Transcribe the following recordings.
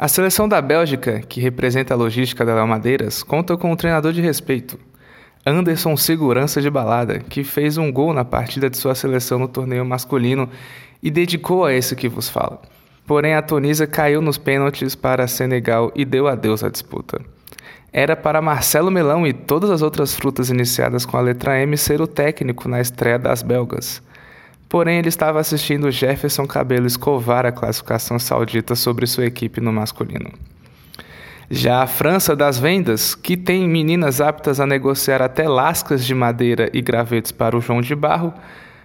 A seleção da Bélgica, que representa a logística da Léo Madeiras, conta com um treinador de respeito, Anderson Segurança de Balada, que fez um gol na partida de sua seleção no torneio masculino e dedicou a esse que vos fala. Porém, a Tunisa caiu nos pênaltis para Senegal e deu adeus à disputa. Era para Marcelo Melão e todas as outras frutas iniciadas com a letra M ser o técnico na estreia das belgas. Porém, ele estava assistindo Jefferson Cabelo escovar a classificação saudita sobre sua equipe no masculino. Já a França das vendas, que tem meninas aptas a negociar até lascas de madeira e gravetos para o João de Barro,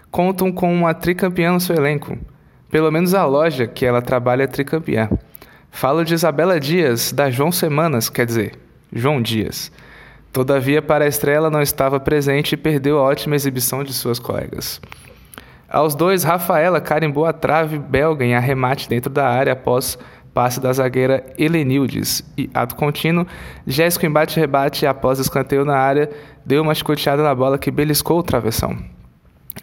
contam com uma tricampeã no seu elenco. Pelo menos a loja que ela trabalha é tricampeã. Falo de Isabela Dias, da João Semanas, quer dizer, João Dias. Todavia, para a estreia, ela não estava presente e perdeu a ótima exibição de suas colegas. Aos dois, Rafaela carimbou a trave belga em arremate dentro da área após passe da zagueira Helenildes. E, ato contínuo, Jéssica embate-rebate após escanteio na área, deu uma chicoteada na bola que beliscou o travessão.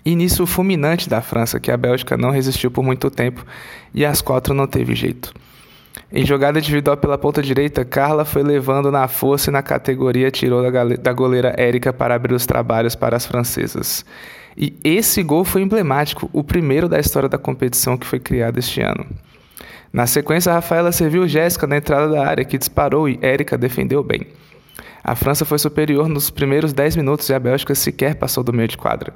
Início fulminante da França, que a Bélgica não resistiu por muito tempo e às quatro não teve jeito. Em jogada individual pela ponta direita, Carla foi levando na força e na categoria tirou da goleira Érica para abrir os trabalhos para as francesas. E esse gol foi emblemático, o primeiro da história da competição que foi criada este ano. Na sequência, Rafaela serviu Jéssica na entrada da área, que disparou e Érica defendeu bem. A França foi superior nos primeiros 10 minutos e a Bélgica sequer passou do meio de quadra.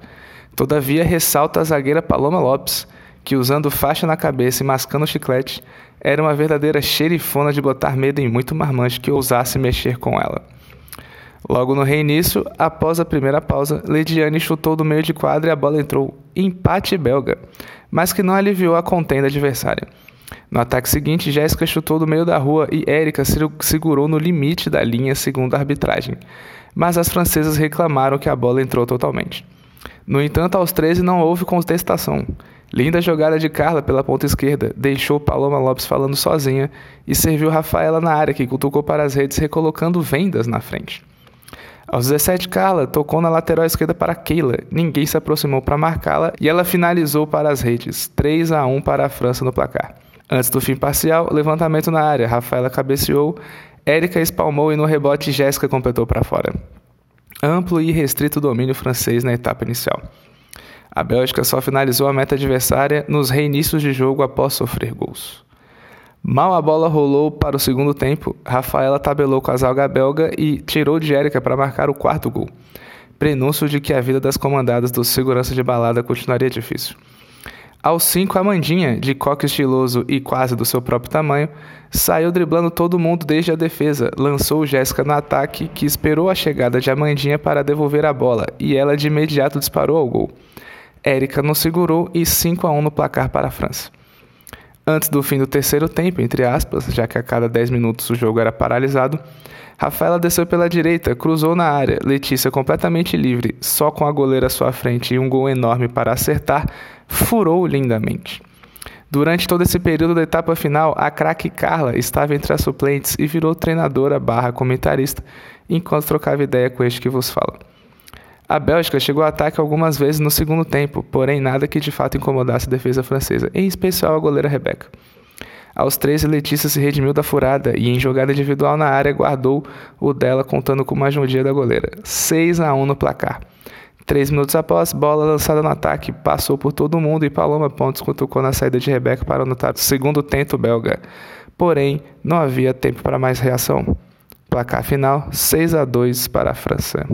Todavia, ressalta a zagueira Paloma Lopes, que usando faixa na cabeça e mascando chiclete, era uma verdadeira xerifona de botar medo em muito marmante que ousasse mexer com ela. Logo no reinício, após a primeira pausa, Lediane chutou do meio de quadra e a bola entrou empate belga, mas que não aliviou a contenda adversária. No ataque seguinte, Jéssica chutou do meio da rua e Érica segurou no limite da linha segundo a arbitragem, mas as francesas reclamaram que a bola entrou totalmente. No entanto, aos 13 não houve contestação. Linda jogada de Carla pela ponta esquerda, deixou Paloma Lopes falando sozinha e serviu Rafaela na área, que cutucou para as redes, recolocando vendas na frente. Aos 17, Carla tocou na lateral esquerda para Keila. Ninguém se aproximou para marcá-la e ela finalizou para as redes. 3 a 1 para a França no placar. Antes do fim parcial, levantamento na área. Rafaela cabeceou, Érica espalmou e no rebote Jéssica completou para fora. Amplo e restrito domínio francês na etapa inicial. A Bélgica só finalizou a meta adversária nos reinícios de jogo após sofrer gols. Mal a bola rolou para o segundo tempo, Rafaela tabelou com a zaga belga e tirou de Érica para marcar o quarto gol. Prenúncio de que a vida das comandadas do segurança de balada continuaria difícil. Aos cinco, Amandinha, de coque estiloso e quase do seu próprio tamanho, saiu driblando todo mundo desde a defesa, lançou Jéssica no ataque, que esperou a chegada de Amandinha para devolver a bola, e ela de imediato disparou ao gol. Érica não segurou e 5 a 1 no placar para a França. Antes do fim do terceiro tempo, entre aspas, já que a cada 10 minutos o jogo era paralisado, Rafaela desceu pela direita, cruzou na área, Letícia completamente livre, só com a goleira à sua frente e um gol enorme para acertar, furou lindamente. Durante todo esse período da etapa final, a craque Carla estava entre as suplentes e virou treinadora barra comentarista, enquanto trocava ideia com este que vos fala. A Bélgica chegou ao ataque algumas vezes no segundo tempo, porém nada que de fato incomodasse a defesa francesa, em especial a goleira Rebeca. Aos 13, Letícia se redimiu da furada e, em jogada individual na área, guardou o dela, contando com uma ajudia da goleira. 6 a 1 no placar. Três minutos após, bola lançada no ataque, passou por todo mundo e Paloma Pontes cutucou na saída de Rebeca para anotar o segundo tento belga. Porém, não havia tempo para mais reação. Placar final: 6 a 2 para a França.